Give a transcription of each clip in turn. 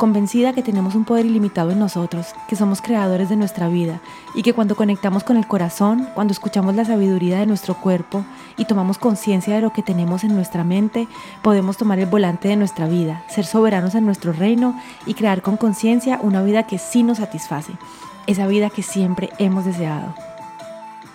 convencida que tenemos un poder ilimitado en nosotros, que somos creadores de nuestra vida y que cuando conectamos con el corazón, cuando escuchamos la sabiduría de nuestro cuerpo y tomamos conciencia de lo que tenemos en nuestra mente, podemos tomar el volante de nuestra vida, ser soberanos en nuestro reino y crear con conciencia una vida que sí nos satisface, esa vida que siempre hemos deseado.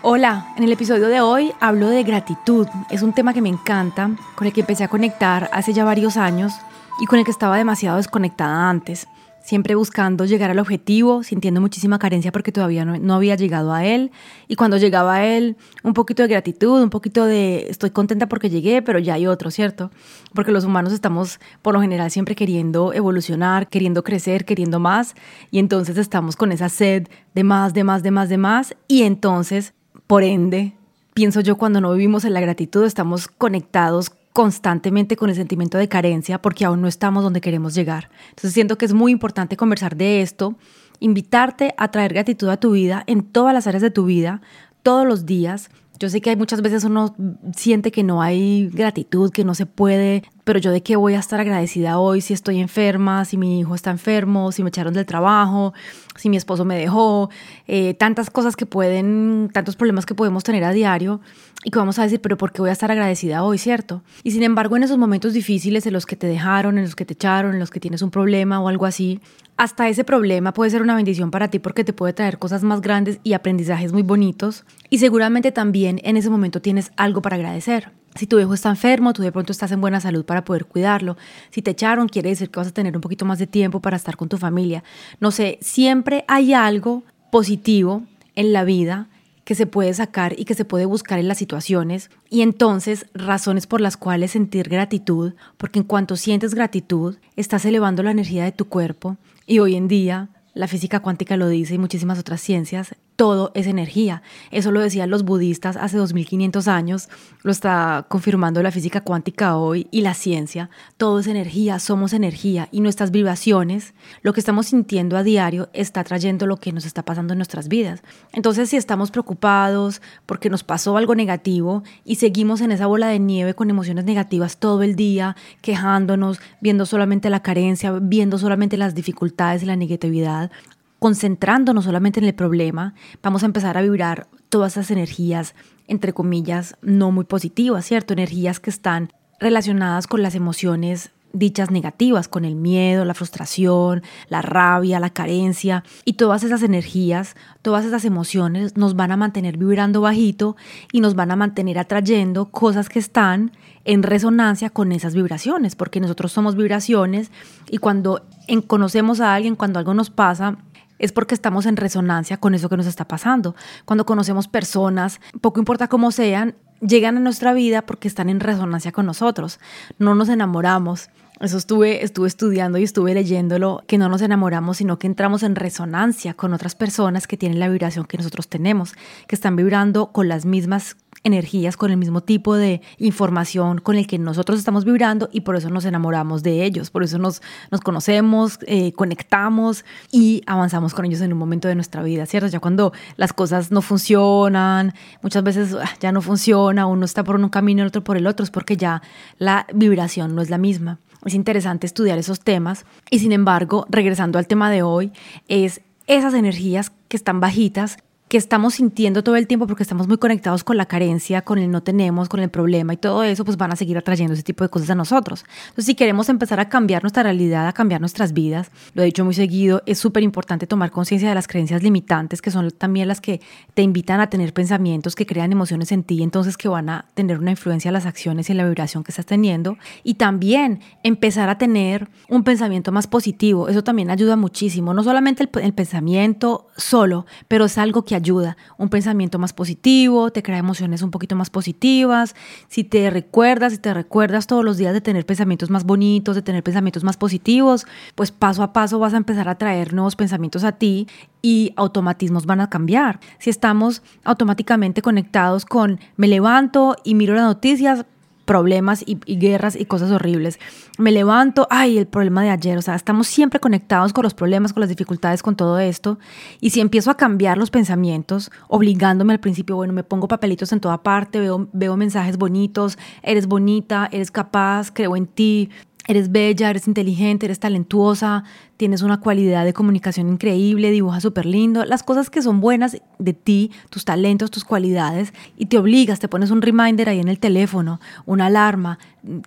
Hola, en el episodio de hoy hablo de gratitud. Es un tema que me encanta, con el que empecé a conectar hace ya varios años y con el que estaba demasiado desconectada antes, siempre buscando llegar al objetivo, sintiendo muchísima carencia porque todavía no, había llegado a él. Y cuando llegaba a él, un poquito de gratitud, un poquito de estoy contenta porque llegué, pero ya hay otro, ¿cierto? Porque los humanos estamos por lo general siempre queriendo evolucionar, queriendo crecer, queriendo más. Y entonces estamos con esa sed de más, de más, de más, de más. Y entonces, por ende, pienso yo, cuando no vivimos en la gratitud, estamos conectados constantemente con el sentimiento de carencia porque aún no estamos donde queremos llegar. Entonces siento que es muy importante conversar de esto, invitarte a traer gratitud a tu vida en todas las áreas de tu vida, todos los días, yo sé que hay muchas veces uno siente que no hay gratitud, que no se puede, pero yo de qué voy a estar agradecida hoy si estoy enferma, si mi hijo está enfermo, si me echaron del trabajo, si mi esposo me dejó, eh, tantas cosas que pueden, tantos problemas que podemos tener a diario y que vamos a decir, pero ¿por qué voy a estar agradecida hoy, cierto? Y sin embargo, en esos momentos difíciles en los que te dejaron, en los que te echaron, en los que tienes un problema o algo así, hasta ese problema puede ser una bendición para ti porque te puede traer cosas más grandes y aprendizajes muy bonitos y seguramente también en ese momento tienes algo para agradecer. Si tu hijo está enfermo, tú de pronto estás en buena salud para poder cuidarlo. Si te echaron, quiere decir que vas a tener un poquito más de tiempo para estar con tu familia. No sé, siempre hay algo positivo en la vida que se puede sacar y que se puede buscar en las situaciones y entonces razones por las cuales sentir gratitud, porque en cuanto sientes gratitud, estás elevando la energía de tu cuerpo y hoy en día la física cuántica lo dice y muchísimas otras ciencias, todo es energía. Eso lo decían los budistas hace 2500 años, lo está confirmando la física cuántica hoy y la ciencia. Todo es energía, somos energía y nuestras vibraciones, lo que estamos sintiendo a diario, está trayendo lo que nos está pasando en nuestras vidas. Entonces, si estamos preocupados porque nos pasó algo negativo y seguimos en esa bola de nieve con emociones negativas todo el día, quejándonos, viendo solamente la carencia, viendo solamente las dificultades y la negatividad, concentrándonos solamente en el problema, vamos a empezar a vibrar todas esas energías, entre comillas, no muy positivas, ¿cierto? Energías que están relacionadas con las emociones dichas negativas, con el miedo, la frustración, la rabia, la carencia y todas esas energías, todas esas emociones nos van a mantener vibrando bajito y nos van a mantener atrayendo cosas que están en resonancia con esas vibraciones, porque nosotros somos vibraciones y cuando conocemos a alguien, cuando algo nos pasa, es porque estamos en resonancia con eso que nos está pasando. Cuando conocemos personas, poco importa cómo sean, llegan a nuestra vida porque están en resonancia con nosotros. No nos enamoramos. Eso estuve, estuve estudiando y estuve leyéndolo, que no nos enamoramos, sino que entramos en resonancia con otras personas que tienen la vibración que nosotros tenemos, que están vibrando con las mismas energías, con el mismo tipo de información con el que nosotros estamos vibrando y por eso nos enamoramos de ellos, por eso nos, nos conocemos, eh, conectamos y avanzamos con ellos en un momento de nuestra vida, ¿cierto? Ya cuando las cosas no funcionan, muchas veces ah, ya no funciona, uno está por un camino y el otro por el otro, es porque ya la vibración no es la misma. Es interesante estudiar esos temas. Y sin embargo, regresando al tema de hoy, es esas energías que están bajitas que estamos sintiendo todo el tiempo porque estamos muy conectados con la carencia, con el no tenemos, con el problema y todo eso, pues van a seguir atrayendo ese tipo de cosas a nosotros. Entonces, si queremos empezar a cambiar nuestra realidad, a cambiar nuestras vidas, lo he dicho muy seguido, es súper importante tomar conciencia de las creencias limitantes, que son también las que te invitan a tener pensamientos que crean emociones en ti, entonces que van a tener una influencia en las acciones y en la vibración que estás teniendo. Y también empezar a tener un pensamiento más positivo, eso también ayuda muchísimo, no solamente el, el pensamiento solo, pero es algo que ayuda ayuda. Un pensamiento más positivo, te crea emociones un poquito más positivas. Si te recuerdas, si te recuerdas todos los días de tener pensamientos más bonitos, de tener pensamientos más positivos, pues paso a paso vas a empezar a traer nuevos pensamientos a ti y automatismos van a cambiar. Si estamos automáticamente conectados con me levanto y miro las noticias, problemas y, guerras y cosas horribles. Me levanto, ay, el problema de ayer, o sea, estamos siempre conectados con los problemas, con las dificultades, con todo esto. Y si empiezo a cambiar los pensamientos, obligándome al principio, bueno, me pongo papelitos en toda parte, veo, veo mensajes bonitos, eres bonita, eres capaz, creo en ti, Eres bella, eres inteligente, eres talentuosa, tienes una cualidad de comunicación increíble, dibujas súper lindo, las cosas que son buenas de ti, tus talentos, tus cualidades, y te obligas, te pones un reminder ahí en el teléfono, una alarma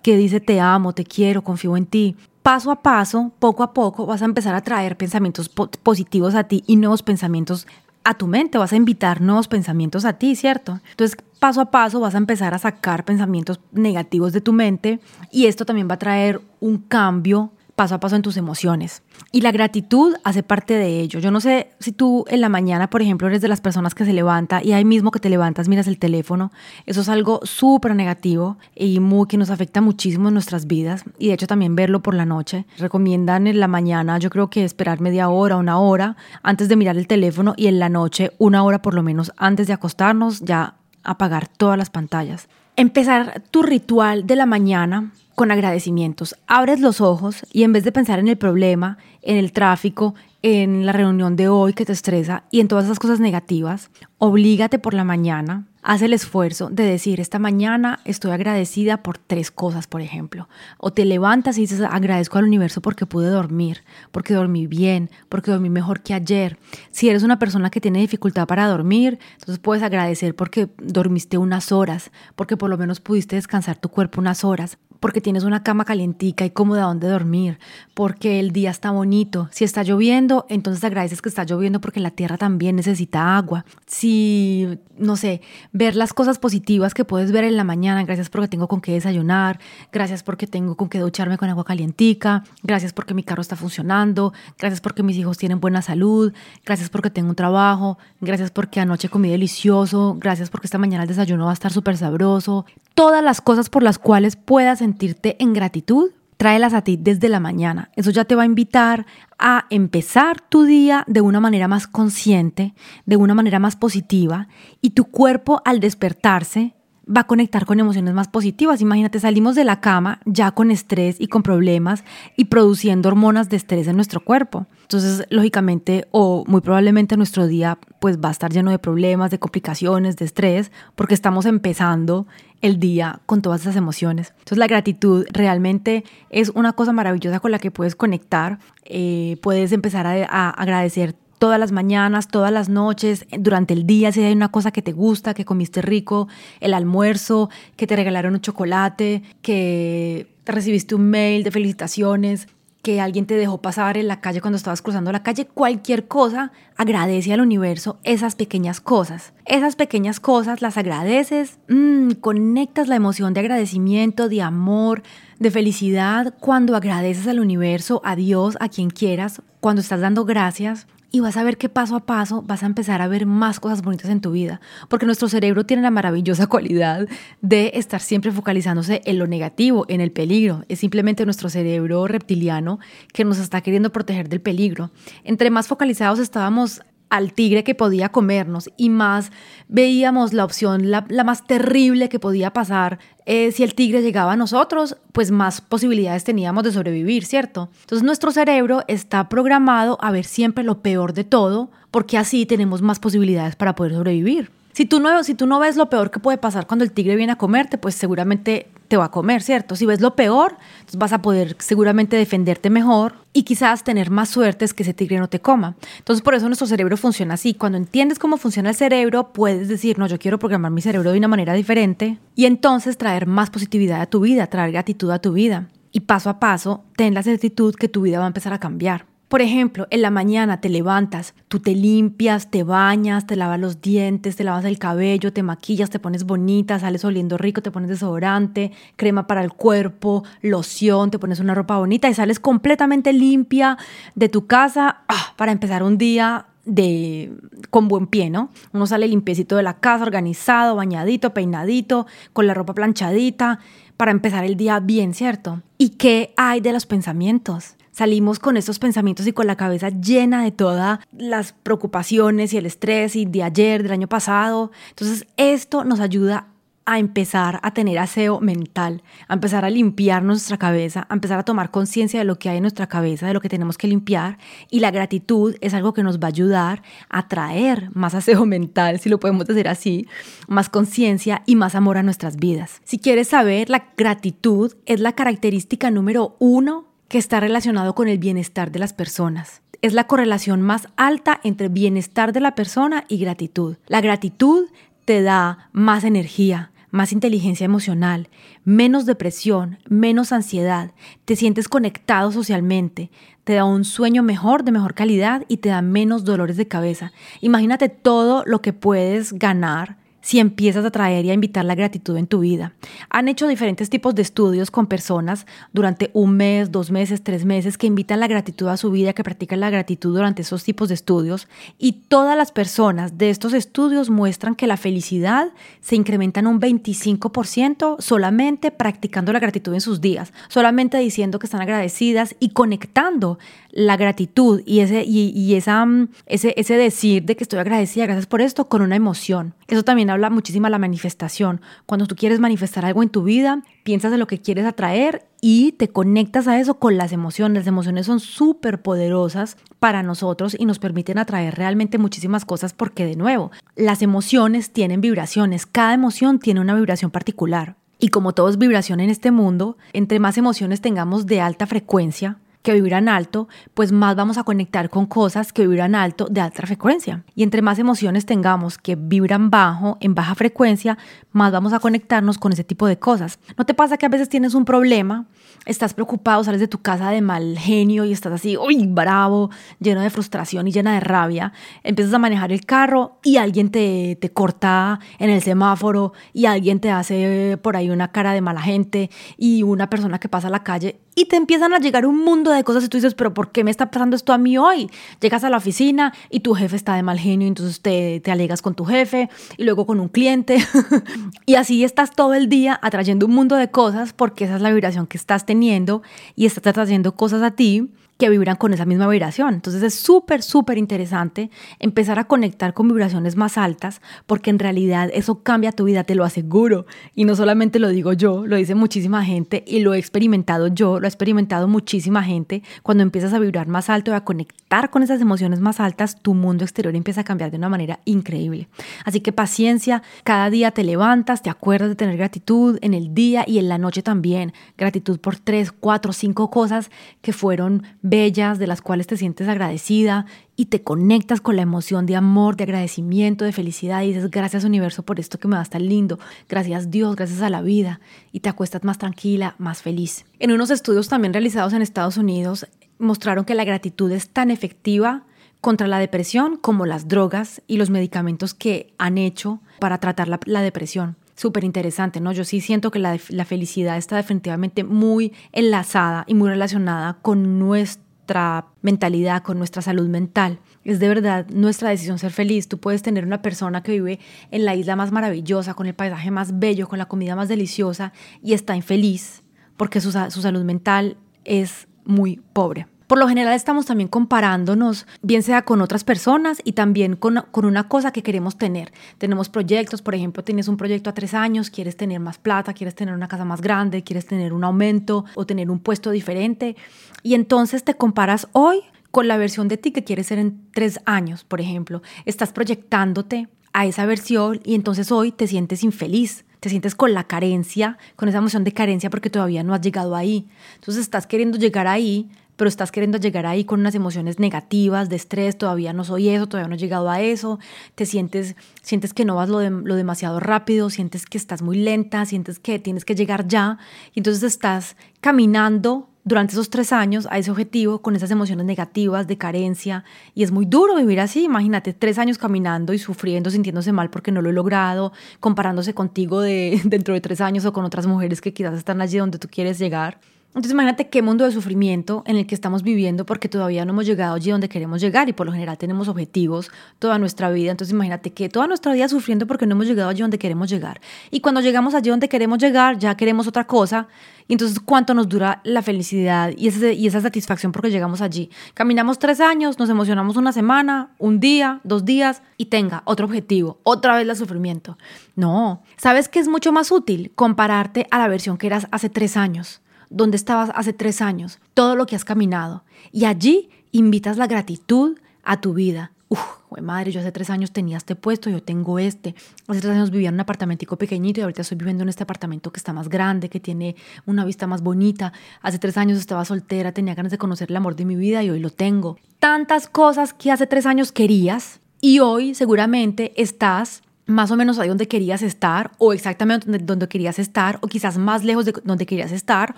que dice te amo, te quiero, confío en ti. Paso a paso, poco a poco, vas a empezar a traer pensamientos positivos a ti y nuevos pensamientos a tu mente, vas a invitar nuevos pensamientos a ti, ¿cierto? Entonces, paso a paso vas a empezar a sacar pensamientos negativos de tu mente y esto también va a traer un cambio paso a paso en tus emociones. Y la gratitud hace parte de ello. Yo no sé si tú en la mañana, por ejemplo, eres de las personas que se levanta y ahí mismo que te levantas miras el teléfono. Eso es algo súper negativo y muy, que nos afecta muchísimo en nuestras vidas. Y de hecho también verlo por la noche. Recomiendan en la mañana, yo creo que esperar media hora, una hora antes de mirar el teléfono y en la noche una hora por lo menos antes de acostarnos ya apagar todas las pantallas. Empezar tu ritual de la mañana con agradecimientos. Abres los ojos y en vez de pensar en el problema, en el tráfico, en la reunión de hoy que te estresa y en todas esas cosas negativas, oblígate por la mañana, haz el esfuerzo de decir, esta mañana estoy agradecida por tres cosas, por ejemplo. O te levantas y dices, agradezco al universo porque pude dormir, porque dormí bien, porque dormí mejor que ayer. Si eres una persona que tiene dificultad para dormir, entonces puedes agradecer porque dormiste unas horas, porque por lo menos pudiste descansar tu cuerpo unas horas porque tienes una cama calientica y cómoda donde dormir, porque el día está bonito. Si está lloviendo, entonces agradeces que está lloviendo porque la tierra también necesita agua. Si, no sé, ver las cosas positivas que puedes ver en la mañana, gracias porque tengo con qué desayunar, gracias porque tengo con qué ducharme con agua calientica, gracias porque mi carro está funcionando, gracias porque mis hijos tienen buena salud, gracias porque tengo un trabajo, gracias porque anoche comí delicioso, gracias porque esta mañana el desayuno va a estar súper sabroso. Todas las cosas por las cuales puedas sentirte en gratitud, tráelas a ti desde la mañana. Eso ya te va a invitar a empezar tu día de una manera más consciente, de una manera más positiva y tu cuerpo al despertarse va a conectar con emociones más positivas. Imagínate, salimos de la cama ya con estrés y con problemas y produciendo hormonas de estrés en nuestro cuerpo. Entonces, lógicamente o muy probablemente nuestro día pues va a estar lleno de problemas, de complicaciones, de estrés, porque estamos empezando el día con todas esas emociones. Entonces la gratitud realmente es una cosa maravillosa con la que puedes conectar, eh, puedes empezar a agradecer todas las mañanas, todas las noches, durante el día, si hay una cosa que te gusta, que comiste rico, el almuerzo, que te regalaron un chocolate, que recibiste un mail de felicitaciones, que alguien te dejó pasar en la calle cuando estabas cruzando la calle, cualquier cosa, agradece al universo esas pequeñas cosas. Esas pequeñas cosas las agradeces, mm, conectas la emoción de agradecimiento, de amor, de felicidad cuando agradeces al universo, a Dios, a quien quieras, cuando estás dando gracias y vas a ver que paso a paso vas a empezar a ver más cosas bonitas en tu vida, porque nuestro cerebro tiene la maravillosa cualidad de estar siempre focalizándose en lo negativo, en el peligro. Es simplemente nuestro cerebro reptiliano que nos está queriendo proteger del peligro. Entre más focalizados estábamos al tigre que podía comernos y más veíamos la opción, la, más terrible que podía pasar eh, si el tigre llegaba a nosotros, pues más posibilidades teníamos de sobrevivir, ¿cierto? Entonces nuestro cerebro está programado a ver siempre lo peor de todo porque así tenemos más posibilidades para poder sobrevivir. Si tú, no, si tú no ves lo peor que puede pasar cuando el tigre viene a comerte, pues seguramente te va a comer, ¿cierto? Si ves lo peor, vas a poder seguramente defenderte mejor y quizás tener más suerte es que ese tigre no te coma. Entonces por eso nuestro cerebro funciona así. Cuando entiendes cómo funciona el cerebro, puedes decir, no, yo quiero programar mi cerebro de una manera diferente y entonces traer más positividad a tu vida, traer gratitud a tu vida. Y paso a paso, ten la certitud que tu vida va a empezar a cambiar. Por ejemplo, en la mañana te levantas, tú te limpias, te bañas, te lavas los dientes, te lavas el cabello, te maquillas, te pones bonita, sales oliendo rico, te pones desodorante, crema para el cuerpo, loción, te pones una ropa bonita y sales completamente limpia de tu casa ah, para empezar un día de con buen pie, ¿no? Uno sale limpiecito de la casa, organizado, bañadito, peinadito, con la ropa planchadita, para empezar el día bien, ¿cierto? ¿Y qué hay de los pensamientos? Salimos con estos pensamientos y con la cabeza llena de todas las preocupaciones y el estrés y de ayer, del año pasado. Entonces, esto nos ayuda a empezar a tener aseo mental, a empezar a limpiar nuestra cabeza, a empezar a tomar conciencia de lo que hay en nuestra cabeza, de lo que tenemos que limpiar. Y la gratitud es algo que nos va a ayudar a traer más aseo mental, si lo podemos decir así, más conciencia y más amor a nuestras vidas. Si quieres saber, la gratitud es la característica número uno que está relacionado con el bienestar de las personas es la correlación más alta entre bienestar de la persona y gratitud. La gratitud te da más energía, más inteligencia emocional, menos depresión, menos ansiedad, te sientes conectado socialmente, te da un sueño mejor, de mejor calidad y te da menos dolores de cabeza. Imagínate todo lo que puedes ganar si empiezas a traer y a invitar la gratitud en tu vida. Han hecho diferentes tipos de estudios con personas durante un mes, dos meses, tres meses que invitan la gratitud a su vida, que practican la gratitud durante esos tipos de estudios y todas las personas de estos estudios muestran que la felicidad se incrementa en un 25% solamente practicando la gratitud en sus días, solamente diciendo que están agradecidas y conectando la gratitud y ese, y, esa, mm, ese, ese decir de que estoy agradecida, gracias por esto, con una emoción. Eso también habla muchísimo la manifestación. Cuando tú quieres manifestar algo en tu vida, piensas en lo que quieres atraer y te conectas a eso con las emociones. Las emociones son súper poderosas para nosotros y nos permiten atraer realmente muchísimas cosas porque, de nuevo, las emociones tienen vibraciones. Cada emoción tiene una vibración particular. Y como todo es vibración en este mundo, entre más emociones tengamos de alta frecuencia, que vibran alto, pues más vamos a conectar con cosas que vibran alto de alta frecuencia. Y entre más emociones tengamos que vibran bajo, en baja frecuencia, más vamos a conectarnos con ese tipo de cosas. ¿No te pasa que a veces tienes un problema, estás preocupado, sales de tu casa de mal genio y estás así, uy, bravo, lleno de frustración y llena de rabia? Empiezas a manejar el carro y alguien te, te corta en el semáforo y alguien te hace por ahí una cara de mala gente y una persona que pasa a la calle y te empiezan a llegar un mundo de cosas y tú dices, pero ¿por qué me está pasando esto a mí hoy? Llegas a la oficina y tu jefe está de mal genio, entonces te, te alegas con tu jefe y luego con un cliente y así estás todo el día atrayendo un mundo de cosas porque esa es la vibración que estás teniendo y estás atrayendo cosas a ti que vibran con esa misma vibración. Entonces es súper, súper interesante empezar a conectar con vibraciones más altas porque en realidad eso cambia tu vida, te lo aseguro. Y no solamente lo digo yo, lo dice muchísima gente y lo he experimentado yo, lo ha experimentado muchísima gente. Cuando empiezas a vibrar más alto y a conectar con esas emociones más altas, tu mundo exterior empieza a cambiar de una manera increíble. Así que paciencia, cada día te levantas, te acuerdas de tener gratitud en el día y en la noche también. Gratitud por tres, cuatro, cinco cosas que fueron bellas, de las cuales te sientes agradecida y te conectas con la emoción de amor, de agradecimiento, de felicidad y dices gracias universo por esto que me va tan lindo, gracias Dios, gracias a la vida. Y te acuestas más tranquila, más feliz. En unos estudios también realizados en Estados Unidos mostraron que la gratitud es tan efectiva contra la depresión como las drogas y los medicamentos que han hecho para tratar la, la depresión súper interesante, ¿no? Yo sí siento que la, la felicidad está definitivamente muy enlazada y muy relacionada con nuestra mentalidad, con nuestra salud mental. Es de verdad nuestra decisión ser feliz. Tú puedes tener una persona que vive en la isla más maravillosa, con el paisaje más bello, con la comida más deliciosa y está infeliz porque su, su salud mental es muy pobre. Por lo general estamos también comparándonos, bien sea con otras personas y también con, con, una cosa que queremos tener. Tenemos proyectos, por ejemplo, tienes un proyecto a tres años, quieres tener más plata, quieres tener una casa más grande, quieres tener un aumento o tener un puesto diferente. Y entonces te comparas hoy con la versión de ti que quieres ser en tres años, por ejemplo. Estás proyectándote a esa versión y entonces hoy te sientes infeliz te sientes con la carencia, con esa emoción de carencia porque todavía no has llegado ahí. Entonces estás queriendo llegar ahí, pero estás queriendo llegar ahí con unas emociones negativas, de estrés, todavía no soy eso, todavía no he llegado a eso, te sientes, sientes que no vas lo, demasiado rápido, sientes que estás muy lenta, sientes que tienes que llegar ya, y entonces estás caminando durante esos tres años a ese objetivo con esas emociones negativas de carencia y es muy duro vivir así, imagínate tres años caminando y sufriendo, sintiéndose mal porque no lo he logrado, comparándose contigo de dentro de tres años o con otras mujeres que quizás están allí donde tú quieres llegar Entonces imagínate qué mundo de sufrimiento en el que estamos viviendo porque todavía no hemos llegado allí donde queremos llegar y por lo general tenemos objetivos toda nuestra vida. Entonces imagínate que toda nuestra vida sufriendo porque no hemos llegado allí donde queremos llegar. Y cuando llegamos allí donde queremos llegar ya queremos otra cosa. Y entonces cuánto nos dura la felicidad y, esa satisfacción porque llegamos allí. Caminamos tres años, nos emocionamos una semana, un día, dos días y tenga otro objetivo, otra vez el sufrimiento. No, ¿sabes qué es mucho más útil? Compararte a la versión que eras hace tres años donde estabas hace tres años, todo lo que has caminado. Y allí invitas la gratitud a tu vida. Uf, madre, yo hace tres años tenía este puesto, yo tengo este. Hace tres años vivía en un apartamentico pequeñito y ahorita estoy viviendo en este apartamento que está más grande, que tiene una vista más bonita. Hace tres años estaba soltera, tenía ganas de conocer el amor de mi vida y hoy lo tengo. Tantas cosas que hace tres años querías y hoy seguramente estás más o menos ahí donde querías estar o exactamente donde, querías estar o quizás más lejos de donde querías estar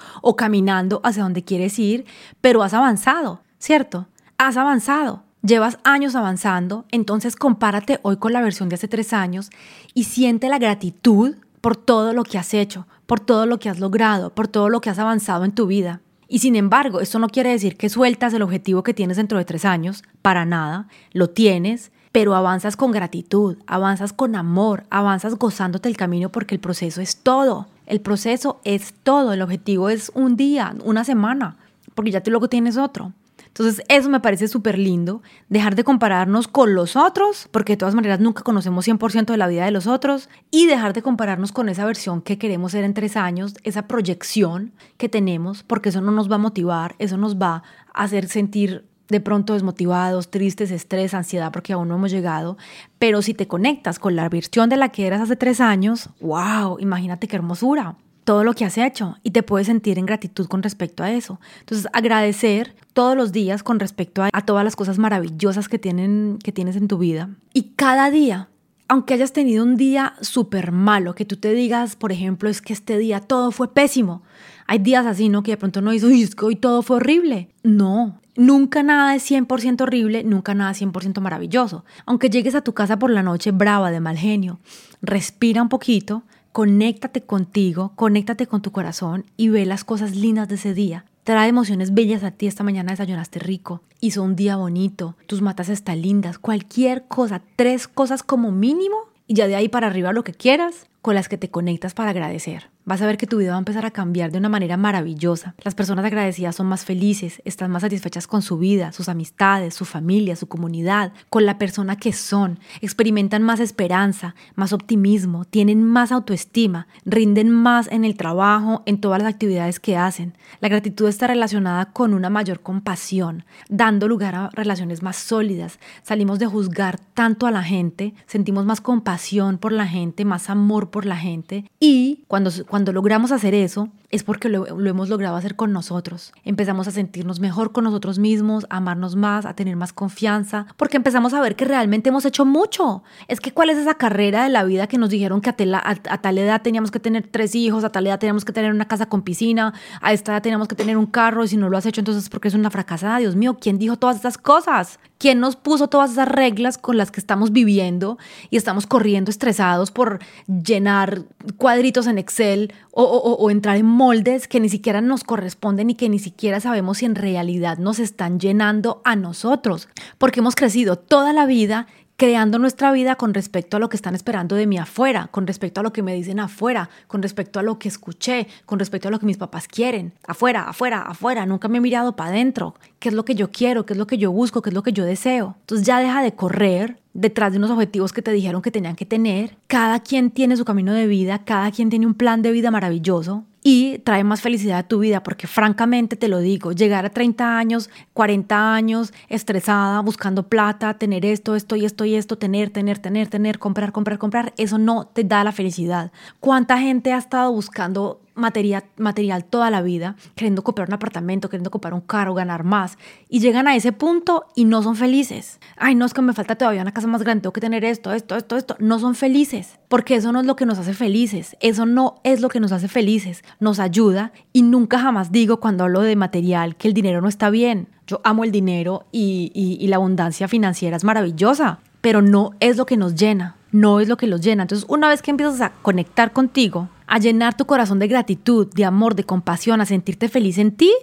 o caminando hacia donde quieres ir, pero has avanzado, ¿cierto? Has avanzado. Llevas años avanzando, entonces compárate hoy con la versión de hace tres años y siente la gratitud por todo lo que has hecho, por todo lo que has logrado, por todo lo que has avanzado en tu vida. Y sin embargo, esto no quiere decir que sueltas el objetivo que tienes dentro de tres años, para nada, lo tienes, pero avanzas con gratitud, avanzas con amor, avanzas gozándote el camino porque el proceso es todo. El proceso es todo, el objetivo es un día, una semana, porque ya tú luego tienes otro. Entonces eso me parece súper lindo, dejar de compararnos con los otros, porque de todas maneras nunca conocemos 100% de la vida de los otros, y dejar de compararnos con esa versión que queremos ser en tres años, esa proyección que tenemos, porque eso no nos va a motivar, eso nos va a hacer sentir de pronto desmotivados, tristes, estrés, ansiedad porque aún no hemos llegado, pero si te conectas con la versión de la que eras hace tres años, wow, imagínate qué hermosura, todo lo que has hecho y te puedes sentir en gratitud con respecto a eso. Entonces, agradecer todos los días con respecto a, todas las cosas maravillosas que, tienen, que tienes en tu vida y cada día aunque hayas tenido un día súper malo, que tú te digas, por ejemplo, es que este día todo fue pésimo. Hay días así, ¿no? Que de pronto no dices, es que hoy todo fue horrible. No, Nunca nada es 100% horrible, nunca nada es 100% maravilloso. Aunque llegues a tu casa por la noche brava, de mal genio, respira un poquito, conéctate contigo, conéctate con tu corazón y ve las cosas lindas de ese día. Trae emociones bellas a ti. Esta mañana desayunaste rico. Hizo un día bonito. Tus matas están lindas. Cualquier cosa. Tres cosas como mínimo. Y ya de ahí para arriba lo que quieras con las que te conectas para agradecer. Vas a ver que tu vida va a empezar a cambiar de una manera maravillosa. Las personas agradecidas son más felices, están más satisfechas con su vida, sus amistades, su familia, su comunidad, con la persona que son, experimentan más esperanza, más optimismo, tienen más autoestima, rinden más en el trabajo, en todas las actividades que hacen. La gratitud está relacionada con una mayor compasión, dando lugar a relaciones más sólidas. Salimos de juzgar tanto a la gente, sentimos más compasión por la gente, más amor por la gente. Y cuando, cuando logramos hacer eso es porque lo, hemos logrado hacer con nosotros. Empezamos a sentirnos mejor con nosotros mismos, a amarnos más, a tener más confianza, porque empezamos a ver que realmente hemos hecho mucho. Es que cuál es esa carrera de la vida que nos dijeron que a, tal edad teníamos que tener tres hijos, a tal edad teníamos que tener una casa con piscina, a esta edad teníamos que tener un carro y si no lo has hecho entonces porque es una fracasada. Dios mío, ¿quién dijo todas esas cosas? ¿Quién nos puso todas esas reglas con las que estamos viviendo y estamos corriendo estresados por llenar cuadritos en Excel o, o entrar en moldes que ni siquiera nos corresponden y que ni siquiera sabemos si en realidad nos están llenando a nosotros? Porque hemos crecido toda la vida creando nuestra vida con respecto a lo que están esperando de mí afuera, con respecto a lo que me dicen afuera, con respecto a lo que escuché, con respecto a lo que mis papás quieren. Afuera, afuera, afuera. Nunca me he mirado para adentro. ¿Qué es lo que yo quiero? ¿Qué es lo que yo busco? ¿Qué es lo que yo deseo? Entonces ya deja de correr detrás de unos objetivos que te dijeron que tenían que tener. Cada quien tiene su camino de vida, cada quien tiene un plan de vida maravilloso y trae más felicidad a tu vida, porque francamente te lo digo, llegar a 30 años, 40 años, estresada, buscando plata, tener esto, esto y esto y esto, tener, tener, tener, tener, comprar, comprar, comprar, eso no te da la felicidad. ¿Cuánta gente ha estado buscando material, material toda la vida, queriendo comprar un apartamento, queriendo comprar un carro, ganar más, y llegan a ese punto y no son felices. Ay, no, es que me falta todavía una casa más grande, tengo que tener esto, esto, esto, esto. No son felices, porque eso no es lo que nos hace felices, eso no es lo que nos hace felices, nos ayuda y nunca jamás digo cuando hablo de material que el dinero no está bien. Yo amo el dinero y, y la abundancia financiera es maravillosa, pero no es lo que nos llena, no es lo que los llena. Entonces, una vez que empiezas a conectar contigo, a llenar tu corazón de gratitud, de amor, de compasión, a sentirte feliz en ti,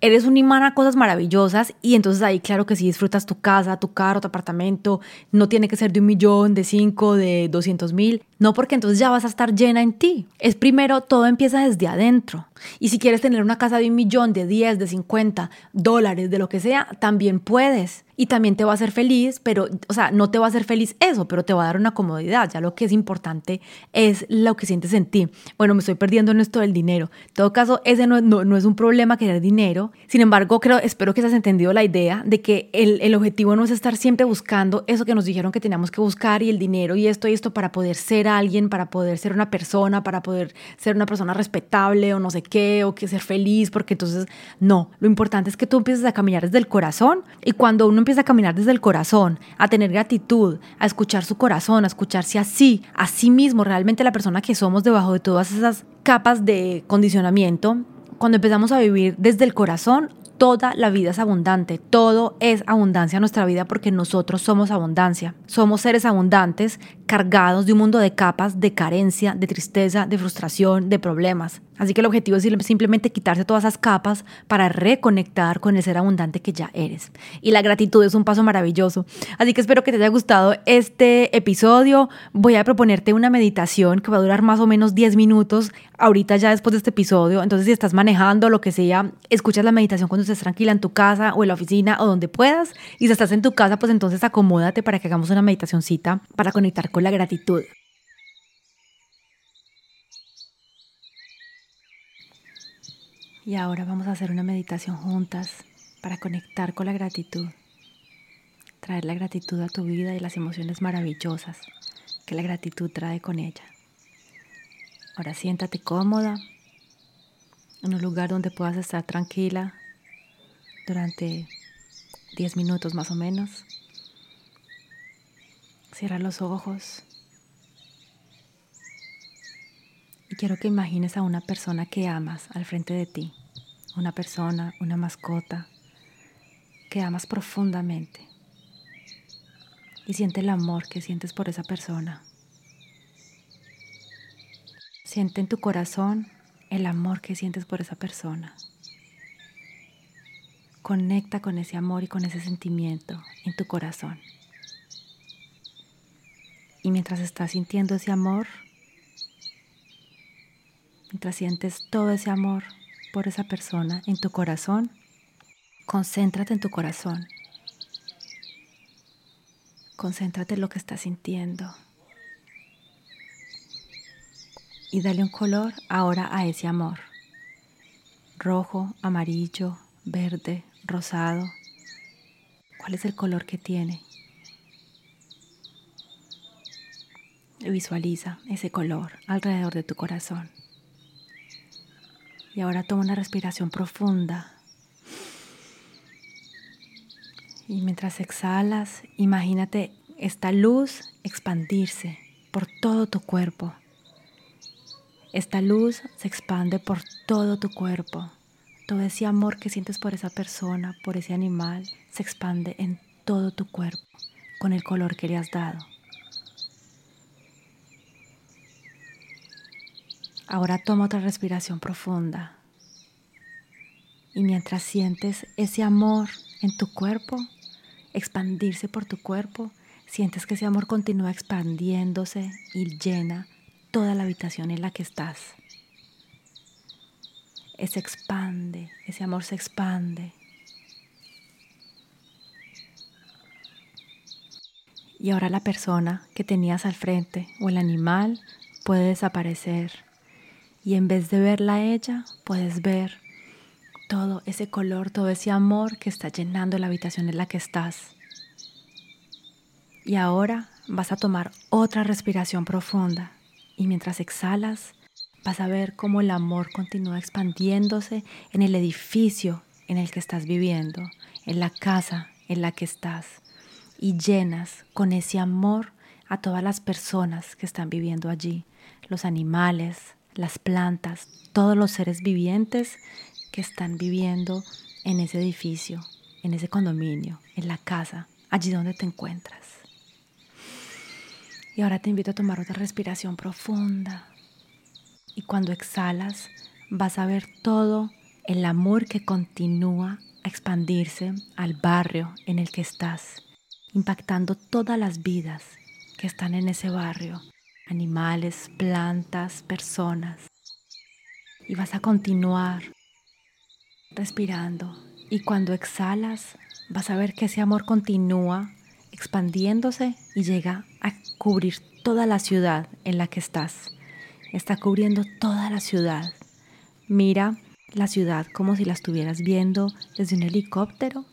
eres un imán a cosas maravillosas y entonces ahí claro que si disfrutas tu casa, tu carro, tu apartamento, no tiene que ser de un millón, de cinco, de doscientos mil, no porque entonces ya vas a estar llena en ti. Es primero, todo empieza desde adentro. Y si quieres tener una casa de un millón, de 10, de 50 dólares, de lo que sea, también puedes. Y también te va a hacer feliz, pero, o sea, no te va a hacer feliz eso, pero te va a dar una comodidad. Ya lo que es importante es lo que sientes en ti. Bueno, me estoy perdiendo en esto del dinero. En todo caso, ese no, no, es un problema querer dinero. Sin embargo, creo, espero que has entendido la idea de que el, el objetivo no es estar siempre buscando eso que nos dijeron que teníamos que buscar y el dinero y esto y esto para poder ser alguien, para poder ser una persona, para poder ser una persona respetable o no sé qué, o que ser feliz, porque entonces no, lo importante es que tú empieces a caminar desde el corazón y cuando uno empieza a caminar desde el corazón, a tener gratitud, a escuchar su corazón, a escucharse así, a sí mismo, realmente la persona que somos debajo de todas esas capas de condicionamiento, cuando empezamos a vivir desde el corazón, toda la vida es abundante, todo es abundancia nuestra vida porque nosotros somos abundancia. Somos seres abundantes cargados de un mundo de capas, de carencia, de tristeza, de frustración, de problemas. Así que el objetivo es simplemente quitarse todas esas capas para reconectar con el ser abundante que ya eres. Y la gratitud es un paso maravilloso. Así que espero que te haya gustado este episodio. Voy a proponerte una meditación que va a durar más o menos 10 minutos ahorita ya después de este episodio. Entonces si estás manejando lo que sea, escuchas la meditación cuando estés tranquila en tu casa o en la oficina o donde puedas. Y si estás en tu casa, pues entonces acomódate para que hagamos una meditacióncita para conectar la gratitud. Y ahora vamos a hacer una meditación juntas para conectar con la gratitud, traer la gratitud a tu vida y las emociones maravillosas que la gratitud trae con ella. Ahora siéntate cómoda en un lugar donde puedas estar tranquila durante 10 minutos más o menos. Cierra los ojos. Y quiero que imagines a una persona que amas al frente de ti. Una persona, una mascota que amas profundamente. Y siente el amor que sientes por esa persona. Siente en tu corazón el amor que sientes por esa persona. Conecta con ese amor y con ese sentimiento en tu corazón. Y mientras estás sintiendo ese amor, mientras sientes todo ese amor por esa persona en tu corazón, concéntrate en tu corazón. Concéntrate en lo que estás sintiendo. Y dale un color ahora a ese amor. Rojo, amarillo, verde, rosado. ¿Cuál es el color que tiene? Visualiza ese color alrededor de tu corazón. Y ahora toma una respiración profunda. Y mientras exhalas, imagínate esta luz expandirse por todo tu cuerpo. Esta luz se expande por todo tu cuerpo. Todo ese amor que sientes por esa persona, por ese animal, se expande en todo tu cuerpo con el color que le has dado. Ahora toma otra respiración profunda. Y mientras sientes ese amor en tu cuerpo, expandirse por tu cuerpo, sientes que ese amor continúa expandiéndose y llena toda la habitación en la que estás. Se expande, ese amor se expande. Y ahora la persona que tenías al frente o el animal puede desaparecer y en vez de verla a ella, puedes ver todo ese color, todo ese amor que está llenando la habitación en la que estás. Y ahora vas a tomar otra respiración profunda y mientras exhalas vas a ver cómo el amor continúa expandiéndose en el edificio en el que estás viviendo, en la casa en la que estás y llenas con ese amor a todas las personas que están viviendo allí, los animales, las plantas, todos los seres vivientes que están viviendo en ese edificio, en ese condominio, en la casa, allí donde te encuentras. Y ahora te invito a tomar otra respiración profunda. Y cuando exhalas, vas a ver todo el amor que continúa a expandirse al barrio en el que estás, impactando todas las vidas que están en ese barrio, animales, plantas, personas. Y vas a continuar respirando. Y cuando exhalas, vas a ver que ese amor continúa expandiéndose y llega a cubrir toda la ciudad en la que estás. Está cubriendo toda la ciudad. Mira la ciudad como si la estuvieras viendo desde un helicóptero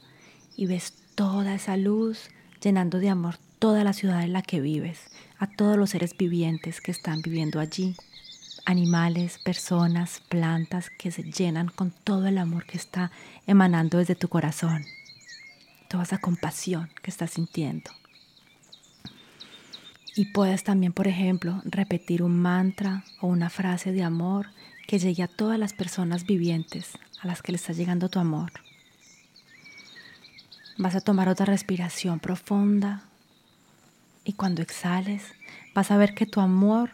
y ves toda esa luz llenando de amor toda la ciudad en la que vives, a todos los seres vivientes que están viviendo allí, animales, personas, plantas que se llenan con todo el amor que está emanando desde tu corazón, toda esa compasión que estás sintiendo. Y puedes también, por ejemplo, repetir un mantra o una frase de amor que llegue a todas las personas vivientes a las que le está llegando tu amor. Vas a tomar otra respiración profunda y cuando exhales vas a ver que tu amor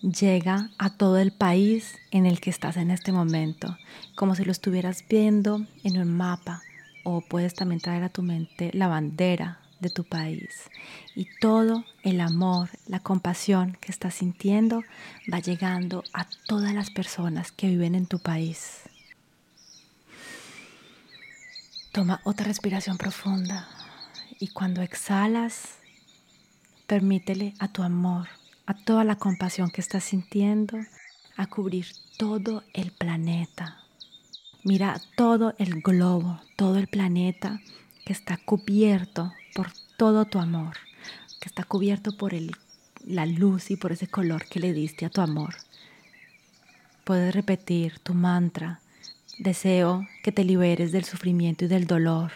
llega a todo el país en el que estás en este momento, como si lo estuvieras viendo en un mapa o puedes también traer a tu mente la bandera de tu país. Y todo el amor, la compasión que estás sintiendo va llegando a todas las personas que viven en tu país. Toma otra respiración profunda y cuando exhalas, permítele a tu amor, a toda la compasión que estás sintiendo, a cubrir todo el planeta. Mira todo el globo, todo el planeta que está cubierto por todo tu amor, que está cubierto por el, la luz y por ese color que le diste a tu amor. Puedes repetir tu mantra, deseo que te liberes del sufrimiento y del dolor.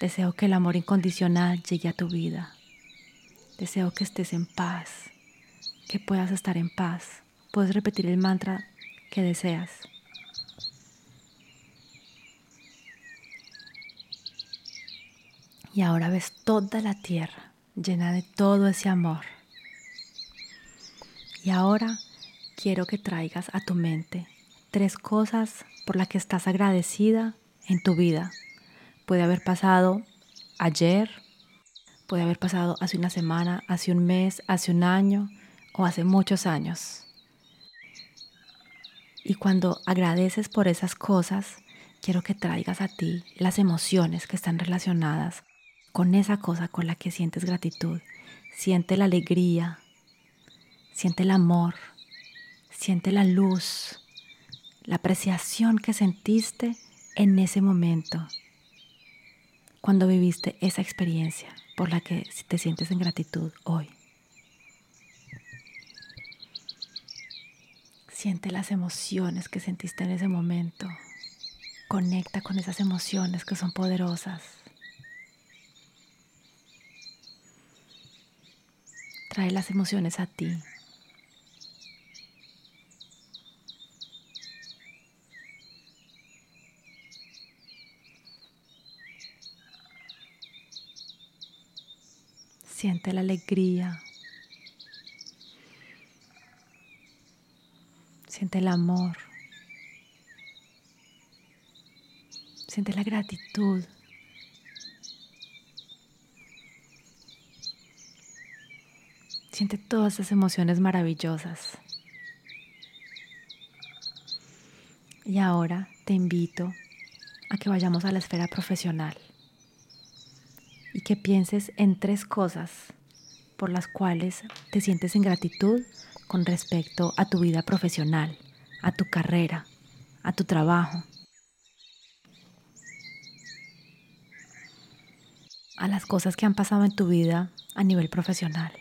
Deseo que el amor incondicional llegue a tu vida. Deseo que estés en paz, que puedas estar en paz. Puedes repetir el mantra que deseas. Y ahora ves toda la tierra llena de todo ese amor. Y ahora quiero que traigas a tu mente tres cosas por las que estás agradecida en tu vida. Puede haber pasado ayer, puede haber pasado hace una semana, hace un mes, hace un año o hace muchos años. Y cuando agradeces por esas cosas, quiero que traigas a ti las emociones que están relacionadas con esa cosa con la que sientes gratitud. Siente la alegría, siente el amor, siente la luz, la apreciación que sentiste en ese momento, cuando viviste esa experiencia por la que te sientes en gratitud hoy. Siente las emociones que sentiste en ese momento. Conecta con esas emociones que son poderosas. Trae las emociones a ti. Siente la alegría. Siente el amor. Siente la gratitud. Siente todas esas emociones maravillosas. Y ahora te invito a que vayamos a la esfera profesional que pienses en tres cosas por las cuales te sientes en gratitud con respecto a tu vida profesional, a tu carrera, a tu trabajo, a las cosas que han pasado en tu vida a nivel profesional.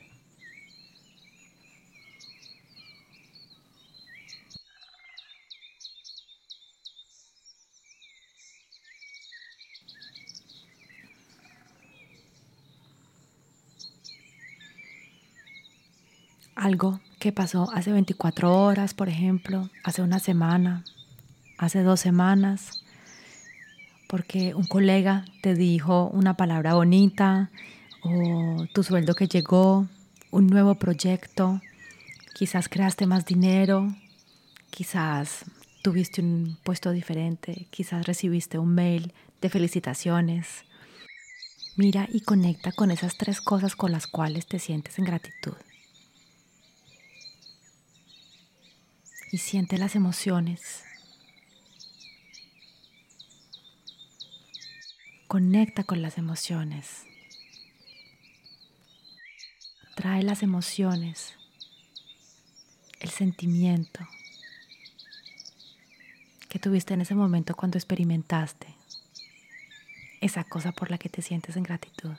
Algo que pasó hace 24 horas, por ejemplo, hace una semana, hace dos semanas, porque un colega te dijo una palabra bonita o tu sueldo que llegó, un nuevo proyecto, Quizás creaste más dinero, quizás tuviste un puesto diferente, quizás recibiste un mail de felicitaciones. Mira y conecta con esas tres cosas con las cuales te sientes en gratitud. Y siente las emociones. Conecta con las emociones. Trae las emociones, el sentimiento que tuviste en ese momento cuando experimentaste esa cosa por la que te sientes en gratitud.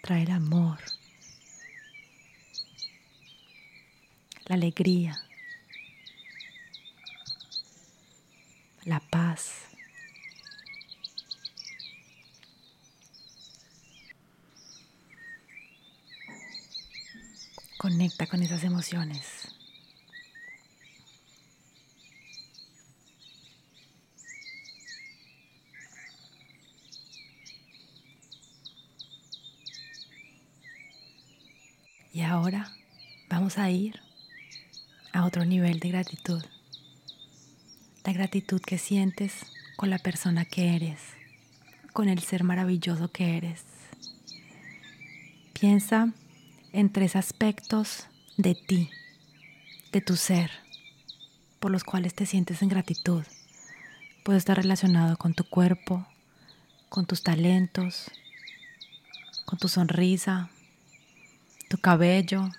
Trae el amor, la alegría, la paz. Conecta con esas emociones. Y ahora vamos a ir otro nivel de gratitud. La gratitud que sientes con la persona que eres, con el ser maravilloso que eres. Piensa en tres aspectos de ti, de tu ser, por los cuales te sientes en gratitud. Puede estar relacionado con tu cuerpo, con tus talentos, con tu sonrisa, tu cabello,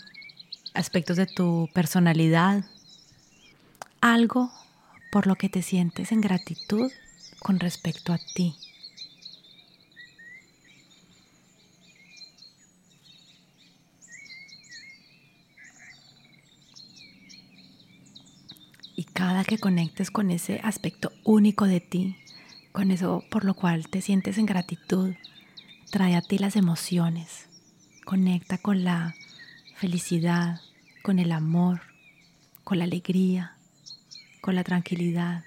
aspectos de tu personalidad, algo por lo que te sientes en gratitud con respecto a ti. Y cada que conectes con ese aspecto único de ti, con eso por lo cual te sientes en gratitud, trae a ti las emociones Conecta con la felicidad, con el amor, con la alegría, con la tranquilidad.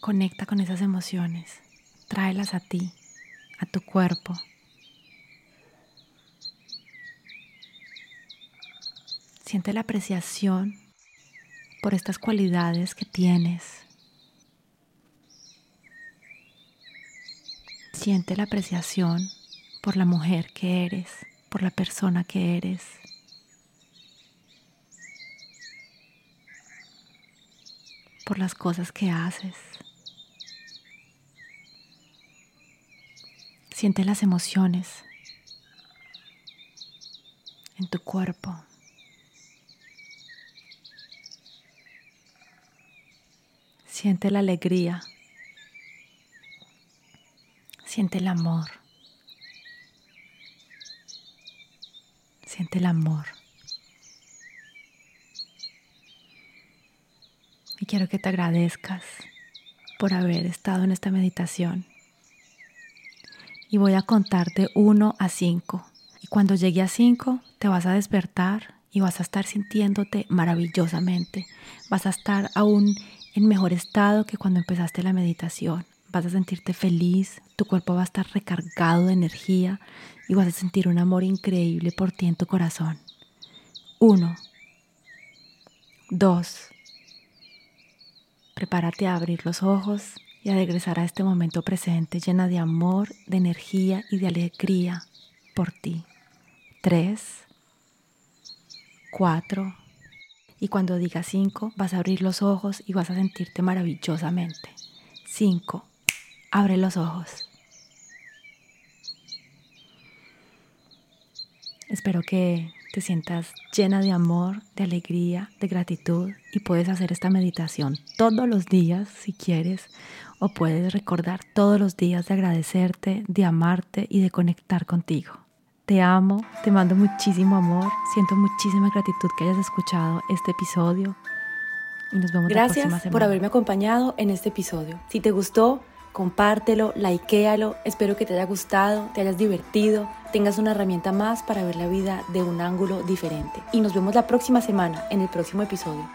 Conecta con esas emociones, tráelas a ti, a tu cuerpo. Siente la apreciación por estas cualidades que tienes Siente la apreciación por la mujer que eres, por la persona que eres. por las cosas que haces. Siente las emociones en tu cuerpo. Siente la alegría Siente el amor. Siente el amor. Y quiero que te agradezcas por haber estado en esta meditación. Y voy a contar de 1 a 5. Y cuando llegue a 5 te vas a despertar y vas a estar sintiéndote maravillosamente. Vas a estar aún en mejor estado que cuando empezaste la meditación vas a sentirte feliz, tu cuerpo va a estar recargado de energía y vas a sentir un amor increíble por ti en tu corazón. Uno. Dos. Prepárate a abrir los ojos y a regresar a este momento presente llena de amor, de energía y de alegría por ti. Tres. Cuatro. Y cuando diga cinco, vas a abrir los ojos y vas a sentirte maravillosamente. Cinco. Abre los ojos. Espero que te sientas llena de amor, de alegría, de gratitud y puedes hacer esta meditación todos los días si quieres o puedes recordar todos los días de agradecerte, de amarte y de conectar contigo. Te amo, te mando muchísimo amor, siento muchísima gratitud que hayas escuchado este episodio y nos vemos Gracias la próxima semana. por haberme acompañado en este episodio. Si te gustó, compártelo, likealo, espero que te haya gustado, te hayas divertido, tengas una herramienta más para ver la vida de un ángulo diferente. Y nos vemos la próxima semana en el próximo episodio.